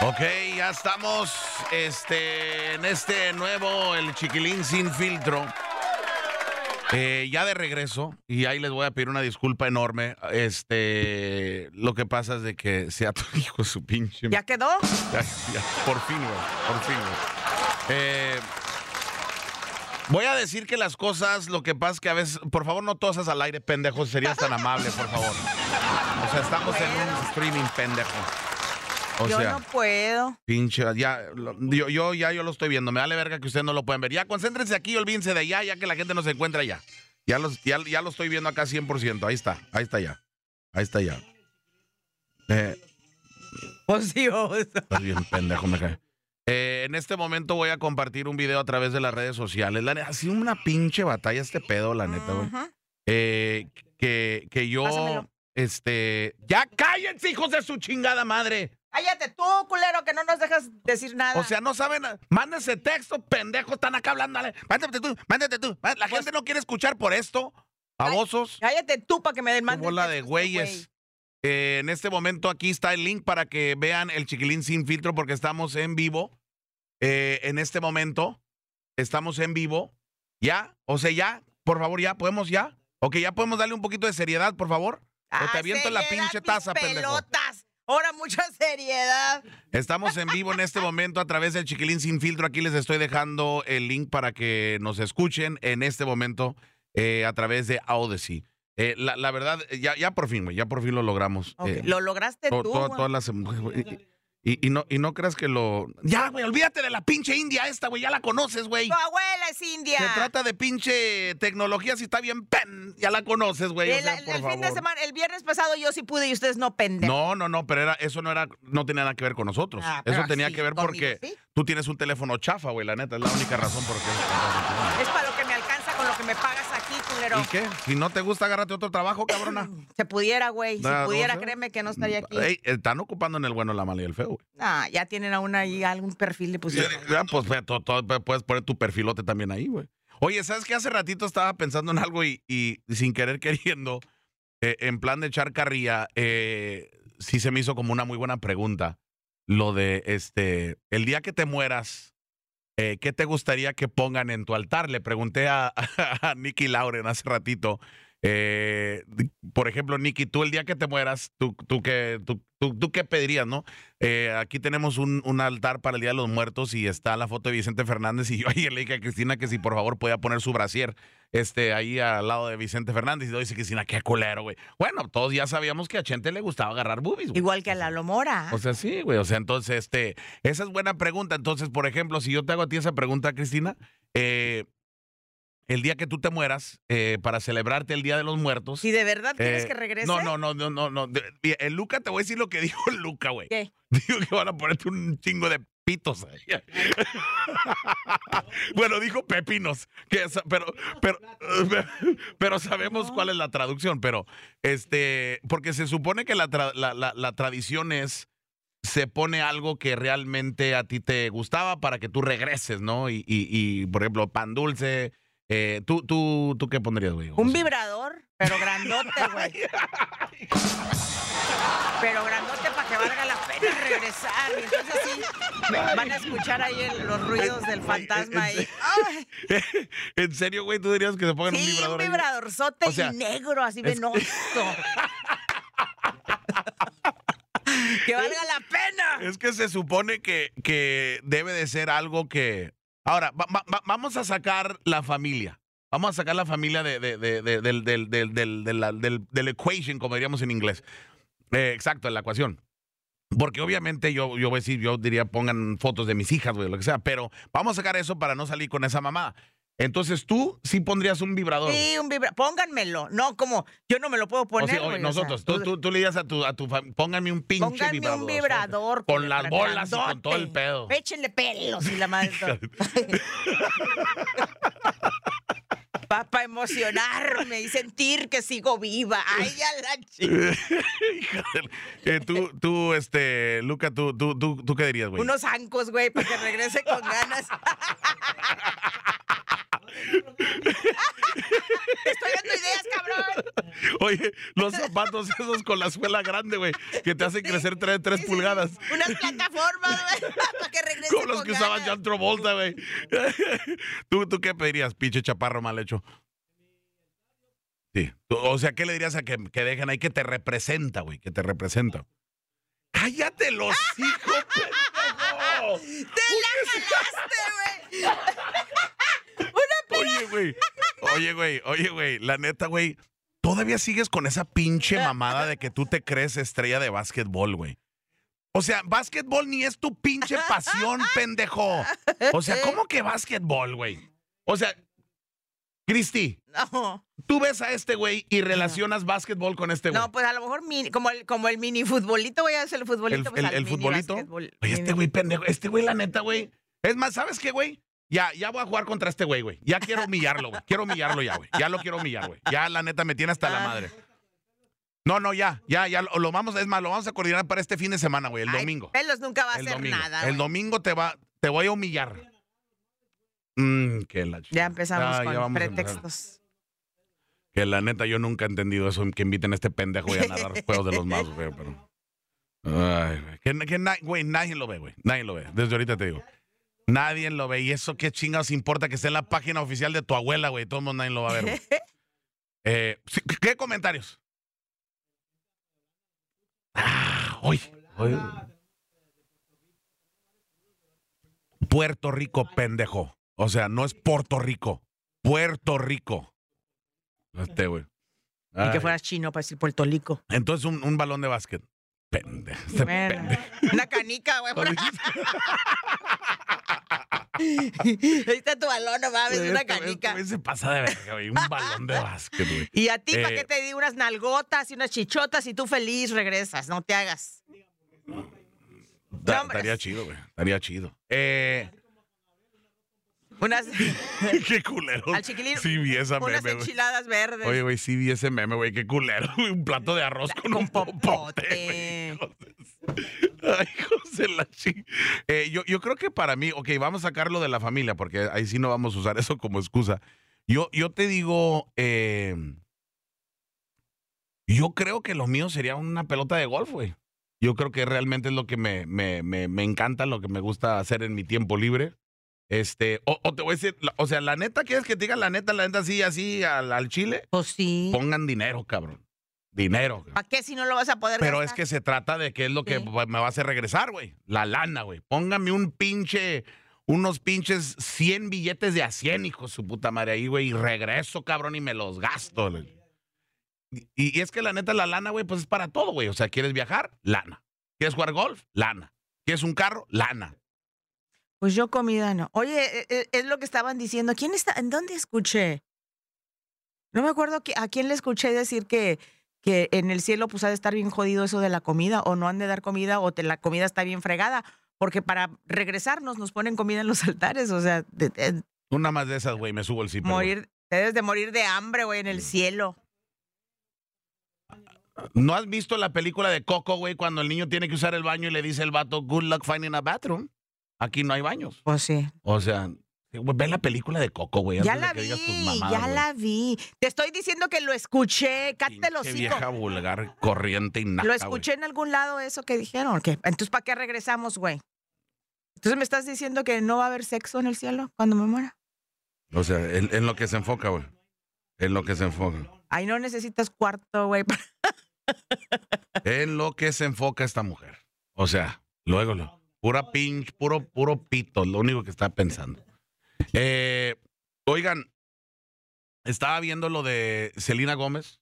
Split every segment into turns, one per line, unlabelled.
Ok, ya estamos este, en este nuevo, el chiquilín sin filtro. Eh, ya de regreso, y ahí les voy a pedir una disculpa enorme. Este, lo que pasa es de que sea tu hijo su pinche.
¿Ya quedó?
Ya, ya, por fin, güey, por fin, güey. Eh, voy a decir que las cosas, lo que pasa es que a veces, por favor, no tosas al aire, pendejo, serías tan amable, por favor. O sea, estamos en un streaming, pendejo. O
Yo
sea,
no puedo.
pinche, ya, lo- yo, yo ya yo lo estoy viendo. Me vale verga que ustedes no lo pueden ver. Ya, concéntrense aquí y olvídense de allá, ya que la gente no se encuentra allá. Ya, los, ya, ya lo estoy viendo acá 100%. Ahí está, ahí está ya. Ahí está ya. Eh,
Pues sí.
Estás bien pendejo, me cae. Eh, en este momento voy a compartir un video a través de las redes sociales. La, ha sido una pinche batalla este pedo, la neta, güey. Eh, que, que yo,
Pásamelo.
este... ¡Ya cállense, hijos de su chingada madre!
Cállate tú, culero, que no nos dejas decir nada.
O sea, no saben... Mándense texto, pendejos, están acá hablando. Mándate tú, mándate tú. La gente no quiere escuchar por esto. Babosos.
Cállate tú para que me den más.
bola de güeyes. Eh, en este momento aquí está el link para que vean el chiquilín sin filtro porque estamos en vivo. Eh, en este momento estamos en vivo. ¿Ya? O sea, ya. Por favor, ya. ¿Podemos ya? Ok, ya podemos darle un poquito de seriedad, por favor. O te aviento la pinche taza, pendejo.
Ahora mucha seriedad.
Estamos en vivo en este momento a través del Chiquilín Sin Filtro. Aquí les estoy dejando el link para que nos escuchen en este momento eh, a través de Odyssey. Eh, la, la verdad, ya, ya por fin, güey, ya por fin lo logramos.
Ok,
Eh,
Lo lograste
to-
tú.
to- todas las mujeres, güey. Y, y no, y no creas que lo. Ya, güey, olvídate de la pinche India esta, güey, ya la conoces, güey.
Tu abuela es india.
Se trata de pinche tecnología, si está bien, pen, ya la conoces, güey. o
el
sea,
el-
por
el fin de semana, el viernes pasado yo sí pude y ustedes no pendejos.
No, no, no, pero era, eso no era, no tenía nada que ver con nosotros.
Ah,
eso tenía
sí,
que ver
conmigo
porque
sí.
tú tienes un teléfono chafa, güey, la neta, es la única razón por qué.
Es para lo que me alcanza con lo que me pagas
¿Y qué? Si no te gusta, agárrate otro trabajo, cabrona.
Se pudiera, güey. Si pudiera, créeme que no estaría aquí.
Ey, están ocupando en el bueno, la mala y el feo, güey.
Ah, ya tienen aún ahí algún perfil de pusieron.
Ya, pues puedes poner tu perfilote también ahí, güey. Oye, ¿sabes qué? Hace ratito estaba pensando en algo y, y sin querer queriendo, eh, en plan de echar carrilla, eh, sí se me hizo como una muy buena pregunta. Lo de, este, el día que te mueras, eh, ¿qué te gustaría que pongan en tu altar? Le pregunté a, a Nicky Lauren hace ratito. Eh, por ejemplo, Nicky, tú el día que te mueras, ¿tú, tú, qué, tú, tú- tú qué pedirías, no? Eh, aquí tenemos un, un altar para el Día de los Muertos y está la foto de Vicente Fernández y yo ayer le dije a Cristina que si por favor podía poner su brasier este, ahí al lado de Vicente Fernández y yo dice Cristina, qué culero, güey. Bueno, todos ya sabíamos que a Chente le gustaba agarrar boobies, güey.
Igual que a Lalo Mora.
O sea, sí, güey. O sea, entonces, este, esa es buena pregunta. Entonces, por ejemplo, si yo te hago a ti esa pregunta, Cristina, eh, el día que tú te mueras, eh, para celebrarte el Día de los Muertos.
si de verdad quieres
eh,
que regrese.
No, no, no, no, no, no. El Luca, te voy a decir lo que dijo el Luca, güey.
¿Qué?
Dijo que van a ponerte un chingo de pitos ahí. bueno, dijo pepinos, que pero, pero, pero sabemos cuál es la traducción, pero este, porque se supone que la, tra- la, la- la tradición es se pone algo que realmente a ti te gustaba para que tú regreses, ¿no? Y, y, y, por ejemplo, pan dulce. Eh, ¿tú, tú, ¿Tú qué pondrías, güey?
Un vibrador, pero grandote, güey. pero grandote para que valga la pena regresar. Y entonces sí, van a escuchar ahí el- los ruidos del fantasma ahí. Ay,
¿En serio, güey? ¿Tú dirías que se pongan un
sí,
vibrador?
un
ahí?
vibradorzote
O sea,
y negro, así
es-
venoso. que valga la pena.
Es que se supone que, que debe de ser algo que... Ahora, va- va- va- vamos a sacar la familia. Vamos a sacar la familia de, de- de- de- del, del, del, del, equation, como diríamos en inglés. Eh, exacto, en la ecuación. Porque obviamente yo, yo voy a decir, yo diría pongan fotos de mis hijas, güey, lo que sea, pero vamos a sacar eso para no salir con esa mamá. Entonces tú sí pondrías un vibrador.
Sí, un vibrador. Pónganmelo. No, como yo no me lo puedo
O
poner.
sea, oye,
güey, o sea,
nosotros, tú, tú, tú le digas a tu, a tu fam- póngame un pinche
Pónganme
vibrador.
un vibrador.
Con las bolas y con todo el pedo.
Échenle pelos y la madre. Para emocionarme y sentir que sigo viva. Ay, ya la chi-
Híjole. Eh, tú, tú, este, Luca, tú, tú, tú, tú qué dirías, güey?
Unos zancos, güey, para que regrese con ganas. Estoy dando ideas, cabrón.
Oye, los zapatos esos con la suela grande, güey, que te hacen crecer 3,
Sí, sí.
pulgadas.
Unas plataformas, güey, para que regrese
Como los que
ganas.
John Travolta, güey. ¿Tú, ¿Tú qué pedirías, pinche chaparro mal hecho? Sí. O sea, ¿qué le dirías a que, que dejen ahí que te representa, güey? Que te representa. ¡Cállate los hijos!
¡Te la jalaste, güey!
Oye, güey. Oye, güey. Oye, güey. La neta, güey. Todavía sigues con esa pinche mamada de que tú te crees estrella de básquetbol, güey. O sea, básquetbol ni es tu pinche pasión, pendejo. O sea, ¿cómo que básquetbol, güey? O sea, Cristi,
No,
tú ves a este güey y relacionas básquetbol con este güey.
no, pues a lo mejor mini- como el, como el mini futbolito, a hacer el futbolito.
el,
pues,
el- el futbolito. Oye, este güey, pendejo. Este güey, la neta, güey. Es más, ¿sabes qué, güey? Ya, ya voy a jugar contra este güey, güey. Ya quiero humillarlo, güey. Quiero humillarlo ya, güey. Ya lo quiero humillar, güey. Ya, la neta, me tiene hasta la
Ah.
madre. No, no, ya, ya, ya. Lo, lo vamos, es más, lo vamos a coordinar para este fin de semana, güey. El
Ay,
domingo.
Pelos nunca va a
El
hacer
domingo.
nada.
el
güey.
domingo te va, te voy a humillar. Mm, que la
Ya empezamos
Ya, ya
con pretextos.
Que la neta, yo nunca he entendido eso, que inviten a este pendejo güey, a narrar juegos de los más, güey, pero. Ay, güey. Que, que na- güey, nadie lo ve, güey. Nadie lo ve. Desde ahorita te digo. Nadie lo ve. Y eso qué chingados importa que esté en la página oficial de tu abuela, güey. Todo el mundo nadie lo va a ver, güey. Eh, sí, ¿Qué comentarios? Ah, hoy. hoy. Puerto Rico, pendejo. O sea, no es Puerto Rico. Puerto Rico. Este, güey.
Y que fueras chino para decir Puerto Rico.
Entonces, un, un balón de básquet. Pendejo. este
Bueno,
pendejo.
una canica, güey. Ahí está tu balón, no mames, una canica.
se pasa de verga, güey. Un balón de básquet, güey.
Y a ti, ¿para
Eh,
qué te di unas nalgotas y unas chichotas y tú feliz regresas? No te hagas. Hombre.
Estaría chido, güey. Estaría chido. Eh,
Unas,
qué culero.
Al chiquilín,
Sí vi esa
unas
meme, güey.
enchiladas verdes.
Oye, güey, sí vi ese meme, güey. Qué culero. Un plato de arroz con,
Con
un popote,
popote.
Ay, de la Eh, yo, yo creo que para mí, ok, vamos a sacarlo de la familia, porque ahí sí no vamos a usar eso como excusa. Yo, yo te digo, eh, yo creo que lo mío sería una pelota de golf, güey. Yo creo que realmente es lo que me, me, me, me encanta, lo que me gusta hacer en mi tiempo libre. Este, o, o te voy a decir, o sea, la neta, ¿quieres que te diga la neta, la neta, así, así, al, al chile?
Pues sí.
Pongan dinero, cabrón. Dinero.
¿Para qué si no lo vas a poder
Pero es que se trata de qué es lo que
Sí.
me va a hacer regresar, güey. La lana, güey. Póngame un pinche, unos pinches 100 billetes de a 100, hijo su puta madre ahí, güey. Y regreso, cabrón, y me los gasto. Y, y es que la neta, la lana, güey, pues es para todo, güey. O sea, ¿quieres viajar? Lana. ¿Quieres jugar golf? Lana. ¿Quieres un carro? Lana.
Pues yo comida no. Oye, eh, eh, es lo que estaban diciendo. ¿Quién está? ¿En dónde escuché? No me acuerdo que- a quién le escuché decir que, que en el cielo pues ha de estar bien jodido eso de la comida o no han de dar comida o te, la comida está bien fregada. Porque para regresarnos nos ponen comida en los altares. O sea, de- de-
Una más de esas, güey, me subo el güey.
morir, te debes de morir de hambre, güey, en el cielo.
¿No has visto la película de Coco, güey, cuando el niño tiene que usar el baño y le dice el vato, good luck finding a bathroom? Aquí no hay baños.
Pues sí.
O sea, ve la película de Coco, güey.
Ya la vi,
mamadas,
ya
güey.
la vi. Te estoy diciendo que lo escuché. Cállate los
vieja vulgar, corriente y
Lo
güey.
escuché en algún lado eso que dijeron. Entonces, ¿para qué regresamos, güey? Entonces, ¿me estás diciendo que no va a haber sexo en el cielo cuando me muera?
O sea, en, en lo que se enfoca, güey. En lo que se enfoca.
Ahí no necesitas cuarto, güey.
En lo que se enfoca esta mujer. O sea, luego, lo, pura pinch, puro, puro pito, lo único que está pensando. Eh, oigan, estaba viendo lo de Selena Gómez.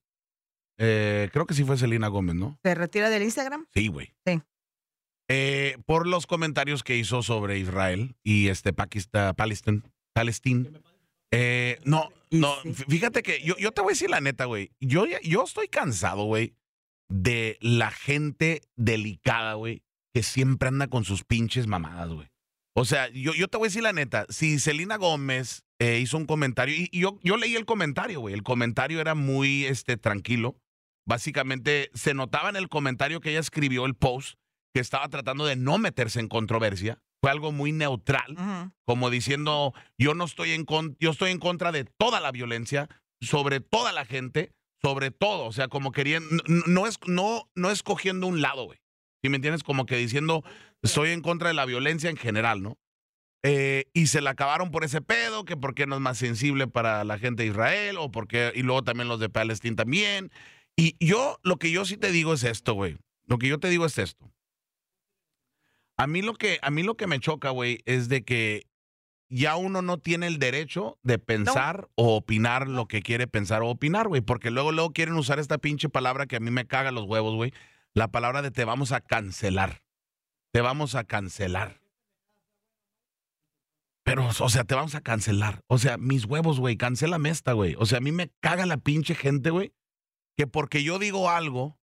Eh, creo que sí fue Selena Gómez, ¿no?
¿Se retira del Instagram?
Sí, güey.
Sí.
Eh, por los comentarios que hizo sobre Israel y este Pakistán, Palestina, Palestina. Eh, no, no, fíjate que yo, yo te voy a decir la neta, güey. Yo, yo estoy cansado, güey, de la gente delicada, güey, que siempre anda con sus pinches mamadas, güey. O sea, yo, yo te voy a decir la neta, si Selena Gómez eh, hizo un comentario, y, y yo, yo leí el comentario, güey, el comentario era muy este, tranquilo. Básicamente se notaba en el comentario que ella escribió el post que estaba tratando de no meterse en controversia, fue algo muy neutral, como diciendo, yo no estoy en con- yo estoy en contra de toda la violencia, sobre toda la gente, sobre todo, o sea, como querían, no, no es, no, no escogiendo un lado, güey. ¿Sí me entiendes? Como que diciendo, estoy en contra de la violencia en general, ¿no? Eh, y se la acabaron por ese pedo, que porque no es más sensible para la gente de Israel, o porque, y luego también los de Palestina también. Y yo, lo que yo sí te digo es esto, güey. Lo que yo te digo es esto. A mí lo que, a mí lo que me choca, güey, es de que ya uno no tiene el derecho de pensar o opinar lo que quiere pensar o opinar, güey. Porque luego, luego quieren usar esta pinche palabra que a mí me caga los huevos, güey. La palabra de te vamos a cancelar. Te vamos a cancelar. Pero, o sea, te vamos a cancelar. O sea, mis huevos, güey, cancélame esta, güey. O sea, a mí me caga la pinche gente, güey, que porque yo digo algo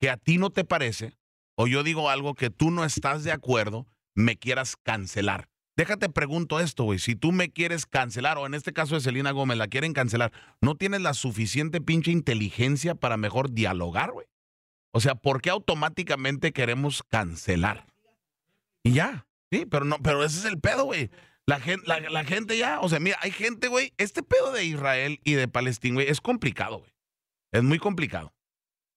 que a ti no te parece, o yo digo algo que tú no estás de acuerdo, me quieras cancelar. Déjate pregunto esto, güey. Si tú me quieres cancelar, o en este caso de Selena Gómez, la quieren cancelar, ¿no tienes la suficiente pinche inteligencia para mejor dialogar, güey? O sea, ¿por qué automáticamente queremos cancelar? Y ya, sí, pero no, pero ese es el pedo, güey. La gente, la, la gente ya, o sea, mira, hay gente, güey, este pedo de Israel y de Palestina, güey, es complicado, güey. Es muy complicado.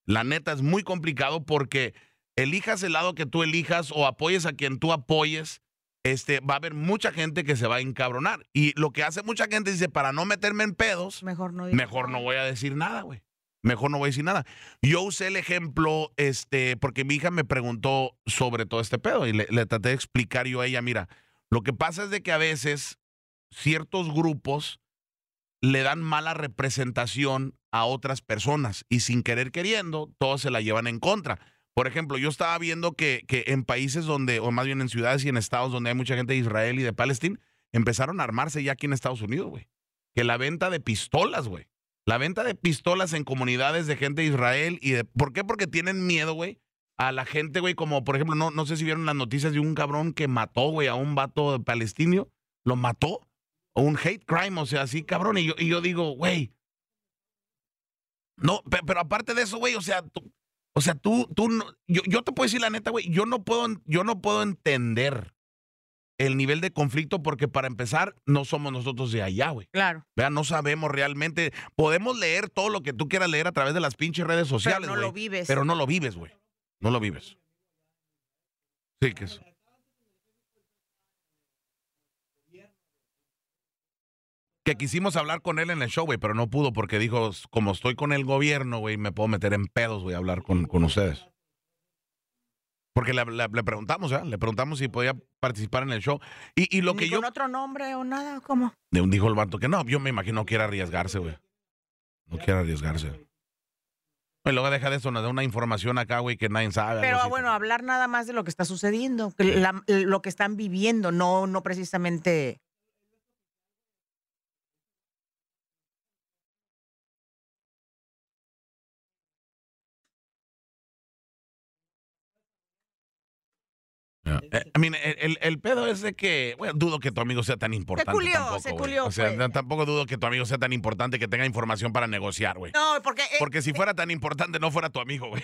La neta es muy complicado porque elijas el lado que tú elijas o apoyes a quien tú apoyes, este, va a haber mucha gente que se va a encabronar. Y lo que hace mucha gente dice, para no meterme en pedos,
Mejor no.
mejor no voy a decir nada, güey. Mejor no voy a decir nada. Yo usé el ejemplo, este, porque mi hija me preguntó sobre todo este pedo y le, traté de explicar yo a ella, mira, lo que pasa es de que a veces ciertos grupos le dan mala representación a otras personas y sin querer queriendo, todos se la llevan en contra. Por ejemplo, yo estaba viendo que, que en países donde, o más bien en ciudades y en estados donde hay mucha gente de Israel y de Palestina, empezaron a armarse ya aquí en Estados Unidos, güey. Que la venta de pistolas, güey. La venta de pistolas en comunidades de gente de Israel y de... ¿Por qué? Porque tienen miedo, güey, a la gente, güey, como por ejemplo, no, no sé si vieron las noticias de un cabrón que mató, güey, a un vato palestino, lo mató, o un hate crime, o sea, así, cabrón, y yo, y yo digo, güey, no, pe- pero, aparte de eso, güey, o sea, tú, o sea, tú, tú, no- yo, yo te puedo decir la neta, güey, yo no puedo, yo no puedo entender el nivel de conflicto porque para empezar, no somos nosotros de allá, güey.
Claro.
Vean, no sabemos realmente. Podemos leer todo lo que tú quieras leer a través de las pinches redes
Pero
sociales,
no
güey.
lo vives.
Pero no lo vives, güey. No lo vives. Sí, que es. Que quisimos hablar con él en el show, güey, pero no pudo porque dijo, como estoy con el gobierno, güey, me puedo meter en pedos, güey, a hablar con, con ustedes. Porque le, le- le preguntamos, ¿eh? Le preguntamos si podía participar en el show. Y, y lo que yo...
con otro nombre o nada, ¿cómo?
De un dijo el vato que no, yo me imagino no quiere arriesgarse, güey. No quiere arriesgarse. Y luego deja de eso, nos da una información acá, güey, que nadie sabe.
Pero bueno, hablar nada más de lo que está sucediendo, que la- lo que están viviendo, no, no precisamente.
Eh, I mean, el, el- el pedo es de que, bueno, dudo que tu amigo sea tan importante.
culió,
tampoco,
se culió,
O sea,
pues.
tampoco dudo que tu amigo sea tan importante que tenga información para negociar, güey.
No, porque. eh,
Porque si fuera tan importante, no fuera tu amigo, güey.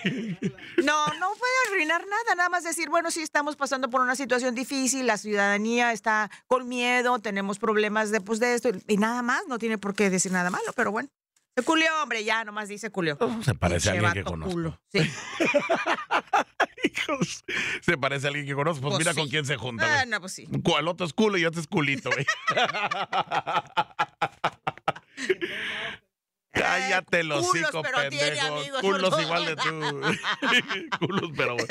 No, no puede arruinar nada, nada más decir, bueno, sí estamos pasando por una situación difícil, la ciudadanía está con miedo, tenemos problemas de, pues, de esto, y nada más, no tiene por qué decir nada malo, pero bueno. Se culió, hombre, ya nomás dice culió.
Se parece a alguien que conozco.
culo. Sí.
Hijos, Se parece a alguien que conozco. Pues,
Pues
mira
sí.
con quién se junta,
Ah, no, pues sí.
Cual otro es culo y otro es culito, güey. Cállate los
culos,
hocico,
pero tiene
pendejo.
amigos,
Culos igual de tú. Culos, pero güey.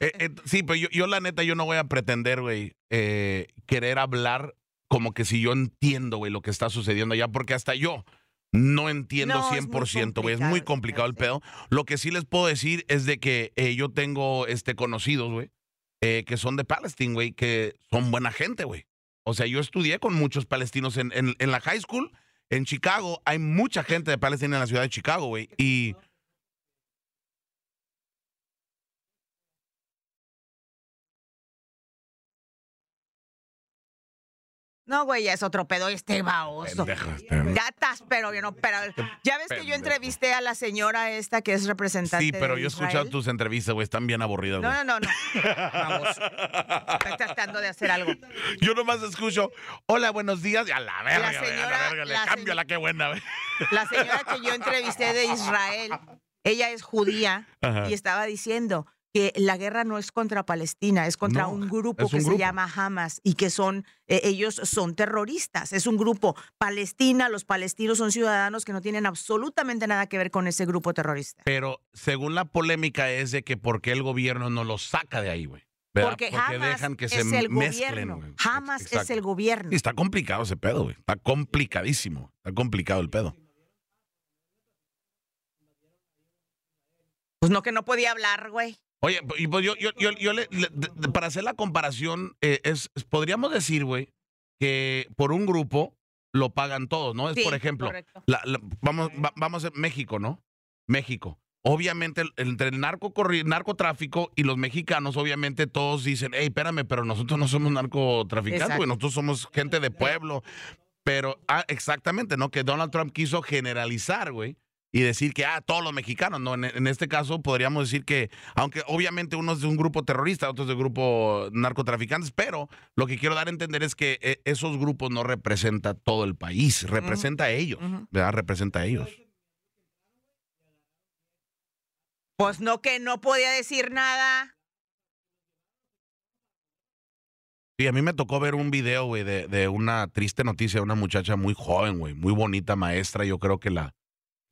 Eh, eh, sí, pero yo, yo la neta, yo no voy a pretender, güey, eh, querer hablar como que si yo entiendo, güey, lo que está sucediendo allá, porque hasta yo no entiendo
No, es muy
100%, güey. Es muy complicado el pedo. Lo que sí les puedo decir es de que eh, yo tengo este, conocidos, güey, eh, que son de Palestine, güey, que son buena gente, güey. O sea, yo estudié con muchos palestinos en, en, en la high school. En Chicago hay mucha gente de Palestina en la ciudad de Chicago, güey. Y
No, güey, ya es otro pedo este baboso.
Pendejo, este.
Pero yo no, pero ya ves que yo entrevisté a la señora esta que es representante.
Sí, pero
de
yo he escuchado tus entrevistas, güey, están bien aburridas,
No,
güey.
no, no, no. Baboso. Estás tratando de hacer algo.
Yo nomás escucho, hola, buenos días, y a la verga,
La
güey, a la
señora-
verga, le
la
cambio la que buena, güey.
La señora que yo entrevisté de Israel, ella es judía
Ajá.
y estaba diciendo que la guerra no es contra Palestina, es contra
No,
un grupo
un
que se llama Hamas y que son, eh, ellos son terroristas. Es un grupo Palestina, los palestinos son ciudadanos que no tienen absolutamente nada que ver con ese grupo terrorista.
Pero según la polémica es de que por qué el gobierno no los saca de ahí, güey.
Porque Hamas
dejan que
es
se
el
mezclen,
gobierno. es el gobierno.
Y está complicado ese pedo, güey. Está complicadísimo. Está complicado el pedo.
Pues no que no podía hablar, güey.
Oye, y pues yo, yo, yo, yo le- para hacer la comparación, eh, es, podríamos decir, güey, que por un grupo lo pagan todos, ¿no? Es,
Sí,
por ejemplo, la- la- vamos, va- vamos a México, ¿no? México. Obviamente, entre el narco narcotráfico y los mexicanos, obviamente todos dicen, hey, espérame, pero nosotros no somos narcotraficantes, güey, nosotros somos gente de pueblo. Pero, ah, exactamente, ¿no? Que Donald Trump quiso generalizar, güey, y decir que, ah, todos los mexicanos, ¿no? En, en este caso podríamos decir que, aunque obviamente uno es de un grupo terrorista, otro es de un grupo narcotraficantes, pero lo que quiero dar a entender es que eh, esos grupos no representan todo el país, representa a ellos. ¿verdad? Representa a ellos.
Pues no que no podía decir nada.
Sí, a mí me tocó ver un video, güey, de, de una triste noticia de una muchacha muy joven, güey, muy bonita maestra. Yo creo que la,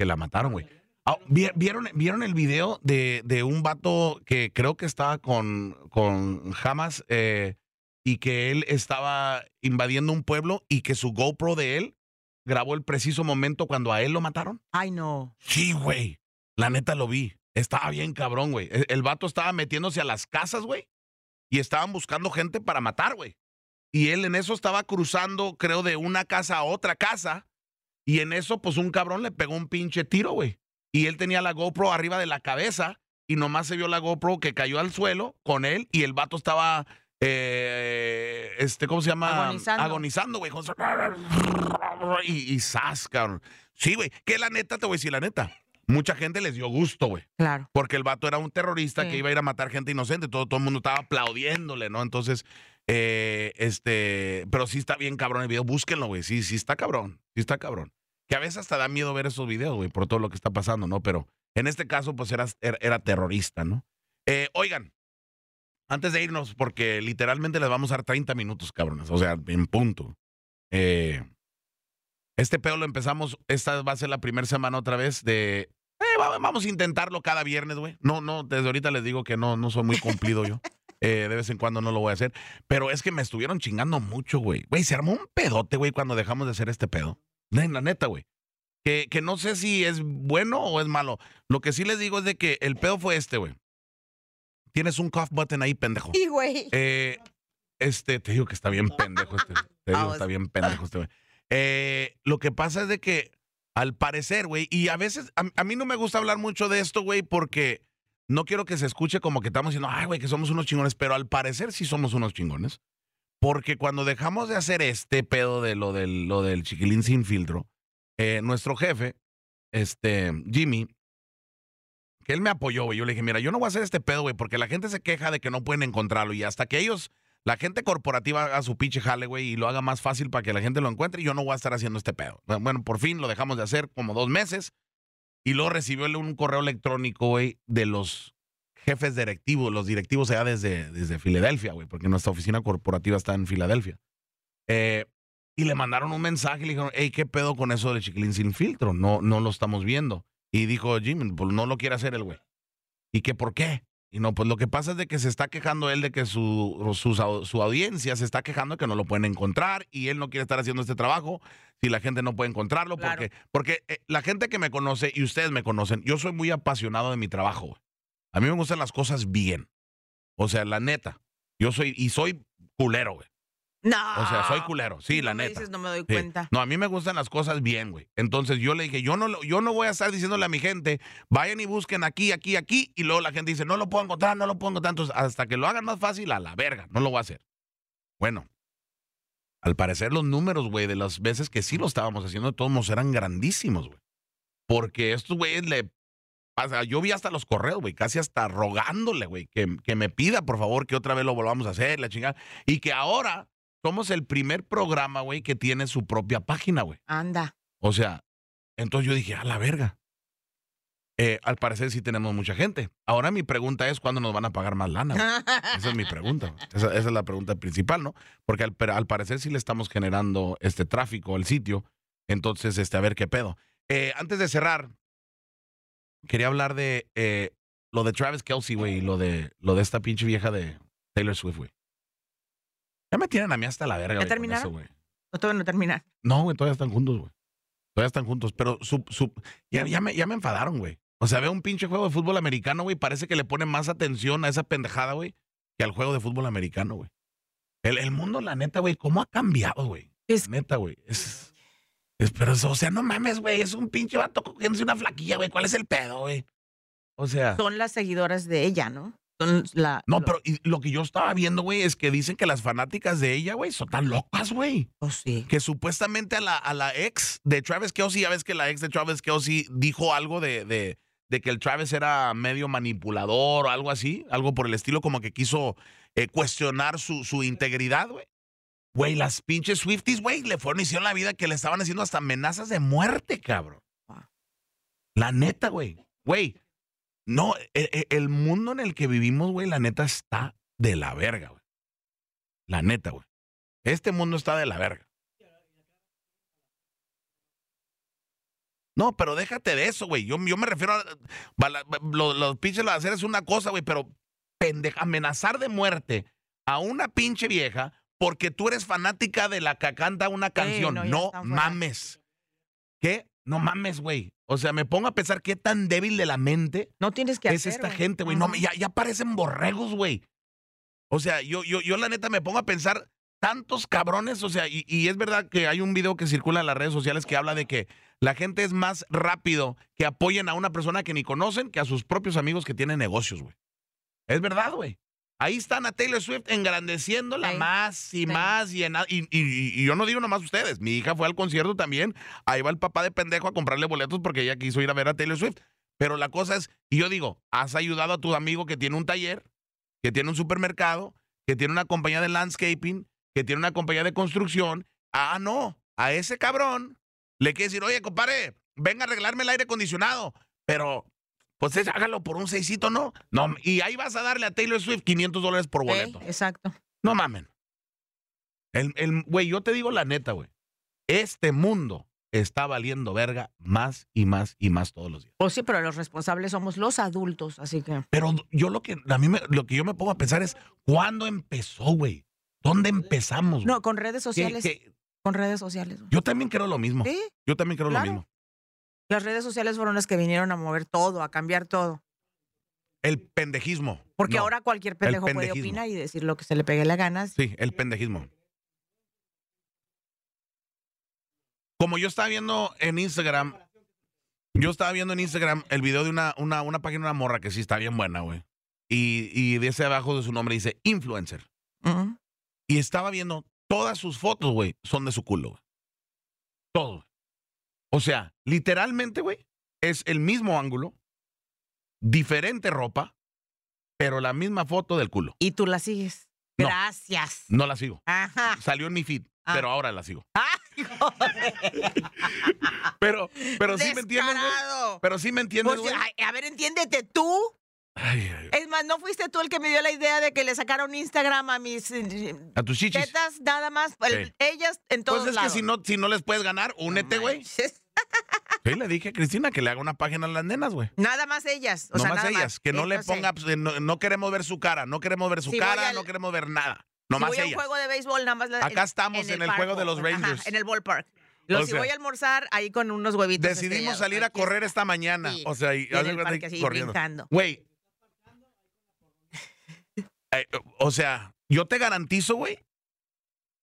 que la mataron, güey. Ah, ¿vi- ¿vieron, ¿Vieron el video de, de un vato que creo que estaba con, con Hamas eh, y que él estaba invadiendo un pueblo y que su GoPro de él grabó el preciso momento cuando a él lo mataron?
Ay, no.
Sí, güey. La neta lo vi. Estaba bien cabrón, güey. El, el vato estaba metiéndose a las casas, güey. Y estaban buscando gente para matar, güey. Y él en eso estaba cruzando, creo, de una casa a otra casa. Y en eso, pues un cabrón le pegó un pinche tiro, güey. Y él tenía la GoPro arriba de la cabeza. Y nomás se vio la GoPro que cayó al suelo con él. Y el vato estaba, eh, este, ¿cómo se llama?
Agonizando.
Agonizando, güey. Y, y zas, cabrón. Sí, güey. Que la neta, te voy a decir la neta. Mucha gente les dio gusto, güey.
Claro.
Porque el vato era un terrorista
Sí.
que iba a ir a matar gente inocente. Todo, todo el mundo estaba aplaudiéndole, ¿no? Entonces, eh, este, pero sí está bien cabrón el video. Búsquenlo, güey. Sí, sí está cabrón. Sí está cabrón. Que a veces hasta da miedo ver esos videos, güey, por todo lo que está pasando, ¿no? Pero en este caso, pues era, era, era terrorista, ¿no? Eh, oigan, antes de irnos, porque literalmente les vamos a dar 30 minutos, cabrones. O sea, en punto. Eh, este pedo lo empezamos, esta va a ser la primera semana otra vez de va- vamos a intentarlo cada viernes, güey. No, no, desde ahorita les digo que no, no soy muy cumplido yo. Eh, de vez en cuando no lo voy a hacer. Pero es que me estuvieron chingando mucho, güey. Güey, se armó un pedote, güey, cuando dejamos de hacer este pedo. La neta, güey. Que, que no sé si es bueno o es malo. Lo que sí les digo es de que el pedo fue este, güey. Tienes un cough button ahí, pendejo.
Y, güey.
Eh, este, te digo que está bien pendejo este. Te digo,
Vamos.
está bien pendejo este, güey. Eh, lo que pasa es de que, al parecer, güey, y a veces, a, a mí no me gusta hablar mucho de esto, güey, porque no quiero que se escuche como que estamos diciendo, ay, güey, que somos unos chingones, pero al parecer sí somos unos chingones. Porque cuando dejamos de hacer este pedo de lo del, lo del chiquilín sin filtro, eh, nuestro jefe, este, Jimmy, que él me apoyó, güey. Yo le dije, mira, yo no voy a hacer este pedo, güey, porque la gente se queja de que no pueden encontrarlo. Y hasta que ellos, la gente corporativa haga su pinche jale, güey, y lo haga más fácil para que la gente lo encuentre, yo no voy a estar haciendo este pedo. Bueno, por fin lo dejamos de hacer como dos meses. Y luego recibió un correo electrónico, güey, de los jefes directivos, los directivos allá desde, desde Filadelfia, güey, porque nuestra oficina corporativa está en Filadelfia. Eh, y le mandaron un mensaje y le dijeron, hey, ¿qué pedo con eso del chiquilín sin filtro? No, no lo estamos viendo. Y dijo Jimmy, pues no lo quiere hacer el güey. ¿Y que por qué? Y no, pues lo que pasa es de que se está quejando él de que su, su, su audiencia se está quejando de que no lo pueden encontrar y él no quiere estar haciendo este trabajo si la gente no puede encontrarlo.
Claro.
Porque, porque eh, la gente que me conoce y ustedes me conocen, yo soy muy apasionado de mi trabajo. A mí me gustan las cosas bien. O sea, la neta. Yo soy, y soy culero, güey.
No.
O sea, soy culero. Sí, la
no
neta.
dices, no me doy
Sí.
cuenta.
No, a mí me gustan las cosas bien, güey. Entonces yo le dije, yo no, yo no voy a estar diciéndole a mi gente, vayan y busquen aquí, aquí, aquí, y luego la gente dice, no lo puedo encontrar, no lo puedo encontrar. Entonces, hasta que lo hagan más fácil, a la verga, no lo voy a hacer. Bueno, al parecer los números, güey, de las veces que sí lo estábamos haciendo, todos modos eran grandísimos, güey. Porque estos güeyes le... Sea, yo vi hasta los correos, güey, casi hasta rogándole, güey, que, que me pida, por favor, que otra vez lo volvamos a hacer, la chingada. Y que ahora somos el primer programa, güey, que tiene su propia página, güey.
Anda.
O sea, entonces yo dije, a la verga. Eh, al parecer sí tenemos mucha gente. Ahora mi pregunta es, ¿cuándo nos van a pagar más lana? güey? Esa es mi pregunta. Esa, esa es la pregunta principal, ¿no? Porque al parecer sí le estamos generando este tráfico al sitio. Entonces, este, a ver qué pedo. Eh, antes de cerrar, quería hablar de eh, lo de Travis Kelsey, güey, y lo de, lo de esta pinche vieja de Taylor Swift, güey. Ya me tienen a mí hasta la verga,
¿Ya terminaron?
eso, güey.
No, todavía no termina.
No, güey, todavía están juntos, güey. Todavía están juntos, pero su, su, ya, ya, me, ya me enfadaron, güey. O sea, veo un pinche juego de fútbol americano, güey. Parece que le ponen más atención a esa pendejada, güey, que al juego de fútbol americano, güey. El, el mundo, la neta, güey, ¿cómo ha cambiado, güey?
Es-
Neta, güey. Es, es, pero, eso, o sea, no mames, güey. Es un pinche vato cogiéndose una flaquilla, güey. ¿Cuál es el pedo, güey? O sea.
Son las seguidoras de ella, ¿no? Son la.
No, pero lo que yo estaba viendo, güey, es que dicen que las fanáticas de ella, güey, son tan locas, güey.
Oh, sí.
que supuestamente a la, a la ex de Travis Kelsey, ya ves que la ex de Travis Kelsey dijo algo de, de, de que el Travis era medio manipulador o algo así, algo por el estilo, como que quiso eh, cuestionar su, su integridad, güey. Güey, las pinches Swifties, güey, le fueron hicieron la vida que le estaban haciendo hasta amenazas de muerte, cabrón. La neta, güey. Güey, no, e- e- el mundo en el que vivimos, güey, la neta está de la verga, güey. La neta, güey. Este mundo está de la verga. No, pero déjate de eso, güey. Yo, yo me refiero a. bala- lo- Los pinches lo hacer es una cosa, güey, pero pendeja, amenazar de muerte a una pinche vieja porque tú eres fanática de la que canta una canción.
no,
no mames. ¿Qué? No mames, güey. O sea, me pongo a pensar qué tan débil de la mente
No tienes que
es
hacer.
esta gente, güey. No,
Ajá.
me- ya, ya parecen borregos, güey. O sea, yo, yo, yo la neta me pongo a pensar tantos cabrones, o sea, y, y es verdad que hay un video que circula en las redes sociales que habla de que la gente es más rápido que apoyen a una persona que ni conocen que a sus propios amigos que tienen negocios, güey. Es verdad, güey. Ahí están a Taylor Swift engrandeciéndola
Sí.
más y
Sí.
más. Y, en- y, y- y yo no digo nomás ustedes. Mi hija fue al concierto también. Ahí va el papá de pendejo a comprarle boletos porque ella quiso ir a ver a Taylor Swift. Pero la cosa es, y yo digo, has ayudado a tu amigo que tiene un taller, que tiene un supermercado, que tiene una compañía de landscaping, que tiene una compañía de construcción. Ah, no. A ese cabrón le quiere decir, oye, compadre, venga a arreglarme el aire acondicionado. Pero, pues es- hágalo por un seisito, ¿no? No, y ahí vas a darle a Taylor Swift 500 dólares por boleto.
exacto.
No mamen. El, el- güey, yo te digo la neta, güey. Este mundo está valiendo verga más y más y más todos los días.
Pues sí, pero los responsables somos los adultos, así que.
Pero yo lo que a mí me- lo que yo me pongo a pensar es ¿cuándo empezó, güey? ¿Dónde empezamos?
No,
güey?
con redes
¿Qué-
sociales.
qué?
Con redes sociales. güey.
Yo también creo lo mismo.
Sí,
Yo también creo
Claro.
lo mismo.
Las redes sociales fueron las que vinieron a mover todo, a cambiar todo.
El pendejismo.
Porque
No,
ahora cualquier pendejo puede opinar y decir lo que se le pegue la gana.
Sí, el pendejismo. Como yo estaba viendo en Instagram, yo estaba viendo en Instagram el video de una, una, una página de una morra que sí está bien buena, güey. Y, y ese abajo de su nombre dice influencer. Y estaba viendo todas sus fotos, güey, son de su culo, güey. Todo. güey. O sea, literalmente, güey, es el mismo ángulo, diferente ropa, pero la misma foto del culo.
Y tú la sigues.
No.
Gracias.
No la sigo.
Ajá.
Salió en mi feed,
Ah.
pero ahora la sigo.
¡Ay, joder!
Pero, pero sí me entiendes, güey. Pero sí me entiendes,
Pues,
güey.
a ver, entiéndete tú.
Ay, ay,
Es más, ¿no fuiste tú el que me dio la idea de que le sacaron Instagram a mis eh,
A tus chichis.
tetas nada más?
Sí.
Ellas en todos
Pues es
lados.
que si no, si no les puedes ganar, únete, güey. Sí, le dije a Cristina que le haga una página a las nenas, güey.
Nada más ellas. O
No
sea,
más
nada
ellas,
más.
que no le ponga, pues, no, no queremos ver su cara, no queremos ver su
Si
cara,
al-
no queremos ver nada.
Si
Nomás
voy a un
ellas.
juego de béisbol, nada más. la-
Acá estamos en el juego de los
Ajá,
Rangers.
en el ballpark. Lo,
O
si voy a almorzar ahí con unos huevitos.
Decidimos salir a correr esta mañana.
Sí.
O sea, y,
Y en
haz de
el
cuenta
parque
que
así,
corriendo. Güey. Eh, o sea, yo te garantizo, güey,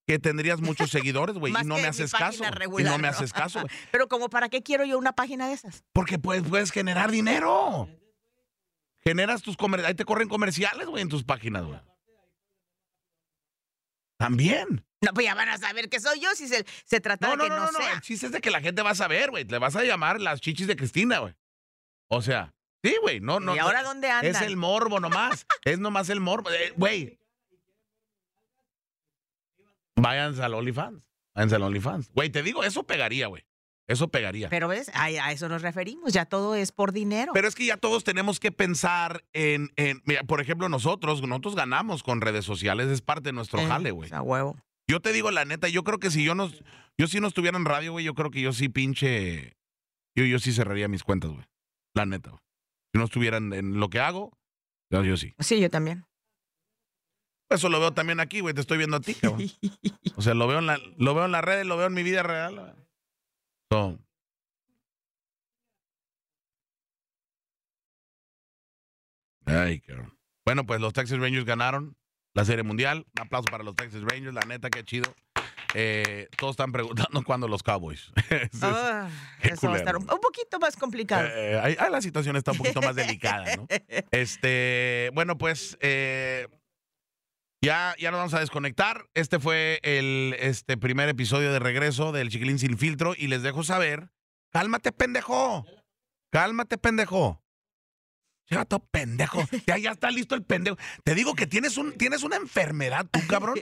que tendrías muchos seguidores, güey, y no me haces caso. y no me haces caso, güey.
Pero como para qué quiero yo una página de esas.
Porque puedes, puedes generar dinero. Generas tus comerciales. Ahí te corren comerciales, güey, en tus páginas, güey. También.
No, pues ya van a saber que soy yo si se, se trata
No,
de
no,
que
no,
no,
no, no.
sea.
El chiste es de que la gente va a saber, güey. Le vas a llamar las chichis de Cristina, güey. O sea, sí, güey. No, no.
¿Y ahora dónde andan?
Es el morbo nomás. es nomás el morbo. Eh, Güey. Váyanse al OnlyFans. Váyanse al OnlyFans. Güey, te digo, eso pegaría, güey. Eso pegaría.
Pero ves, a, a eso nos referimos, ya todo es por dinero.
Pero es que ya todos tenemos que pensar en, en mira, por ejemplo, nosotros, nosotros ganamos con redes sociales, es parte de nuestro
Eh,
jale, güey.
A huevo.
Yo te digo la neta, yo creo que si yo no, yo si no estuviera en radio, güey, yo creo que yo sí pinche, yo, yo sí cerraría mis cuentas, güey. La neta, güey. Si no estuvieran en lo que hago, yo, yo sí.
Sí, yo también.
Eso lo veo también aquí, güey, te estoy viendo a ti, cabrón. O sea, lo veo en la, lo veo en las redes, lo veo en mi vida real. So, Ay, cabrón. Bueno, pues los Texas Rangers ganaron la Serie Mundial. Un aplauso para los Texas Rangers, la neta, qué chido. Eh, todos están preguntando cuándo los Cowboys. Es-
Ah, eso va a estar un, poquito más complicado.
eh, ahí- ahí la situación está un poquito más delicada, ¿no? Este, bueno, pues eh, ya, ya nos vamos a desconectar. Este fue el este primer episodio de regreso del Chiquilín Sin Filtro y les dejo saber. Cálmate, pendejo. Cálmate, pendejo. Ya todo pendejo. Ya, ya está listo el pendejo. Te digo que tienes, un, tienes una enfermedad, tú, cabrón.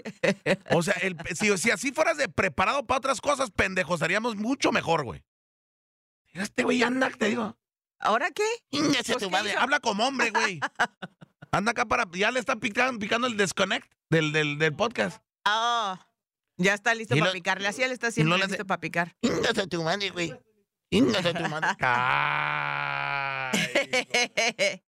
O sea, el- si, si así fueras de preparado para otras cosas, pendejo, estaríamos mucho mejor, güey. Este güey anda, te digo.
¿Ahora qué? Pues,
tu
¿qué
madre. Habla como hombre, güey. Anda acá para. Ya le está picando, picando el disconnect del, del, del podcast.
Ah, ya está listo para picarle. Así él está siempre
no
listo para picar.
Íñese tu madre, güey. Íñese tu madre.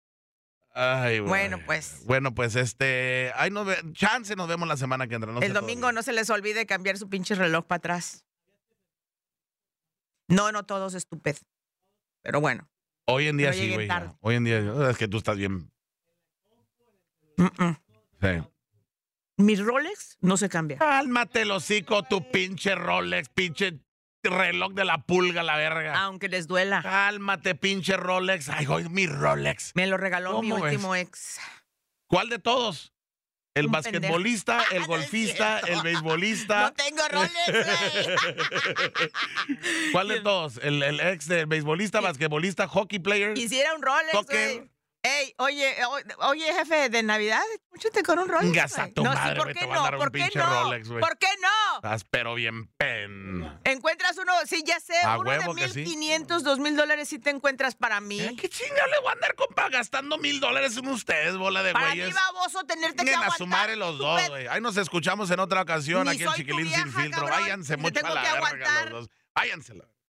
Ay.
Bueno, pues.
Bueno, pues este. Ay, ve- chance nos vemos la semana que entra. no
El domingo no se les olvide cambiar su pinche reloj para atrás. No, no todos estúpidos. Pero bueno.
Hoy en día
no
sí, güey. Hoy en día. Es que tú estás bien.
Mm, mm.
Sí.
Mis Rolex no se cambian.
Cálmate el hocico, tu pinche Rolex, pinche reloj de la pulga, la verga.
Aunque les duela.
Cálmate, pinche Rolex. Ay, güey, mi Rolex.
Me lo regaló mi último ex.
¿Cuál de todos? ¿El
Un
basquetbolista, el
es
golfista, el beisbolista?
No tengo Rolex, güey.
¿Cuál de todos? ¿El, el ex del beisbolista, basquetbolista, hockey player?
Quisiera un Rolex. Ey, oye, o- oye, jefe, de Navidad, escúchate con un Rolex.
A tu
no,
madre,
sí, ¿por qué
te a
no?
un
¿Por qué no?
Rolex.
¿Por qué no?
Estás pero bien pen.
Encuentras uno, sí, ya sé,
A
uno de
huevo sí.
1500, 2000 dólares sí te encuentras para mí.
Eh, ¿Qué chingado le voy a andar compa, gastando mil dólares en ustedes, bola de
Para mí,
güeyes?
baboso, tenerte que
a
aguantar.
su madre los dos, güey. Ahí nos escuchamos en otra ocasión
Ni
aquí en Chiquilín Sin Filtro.
cabrón,
Váyanse mucho a la verga los dos. Váyanse. la-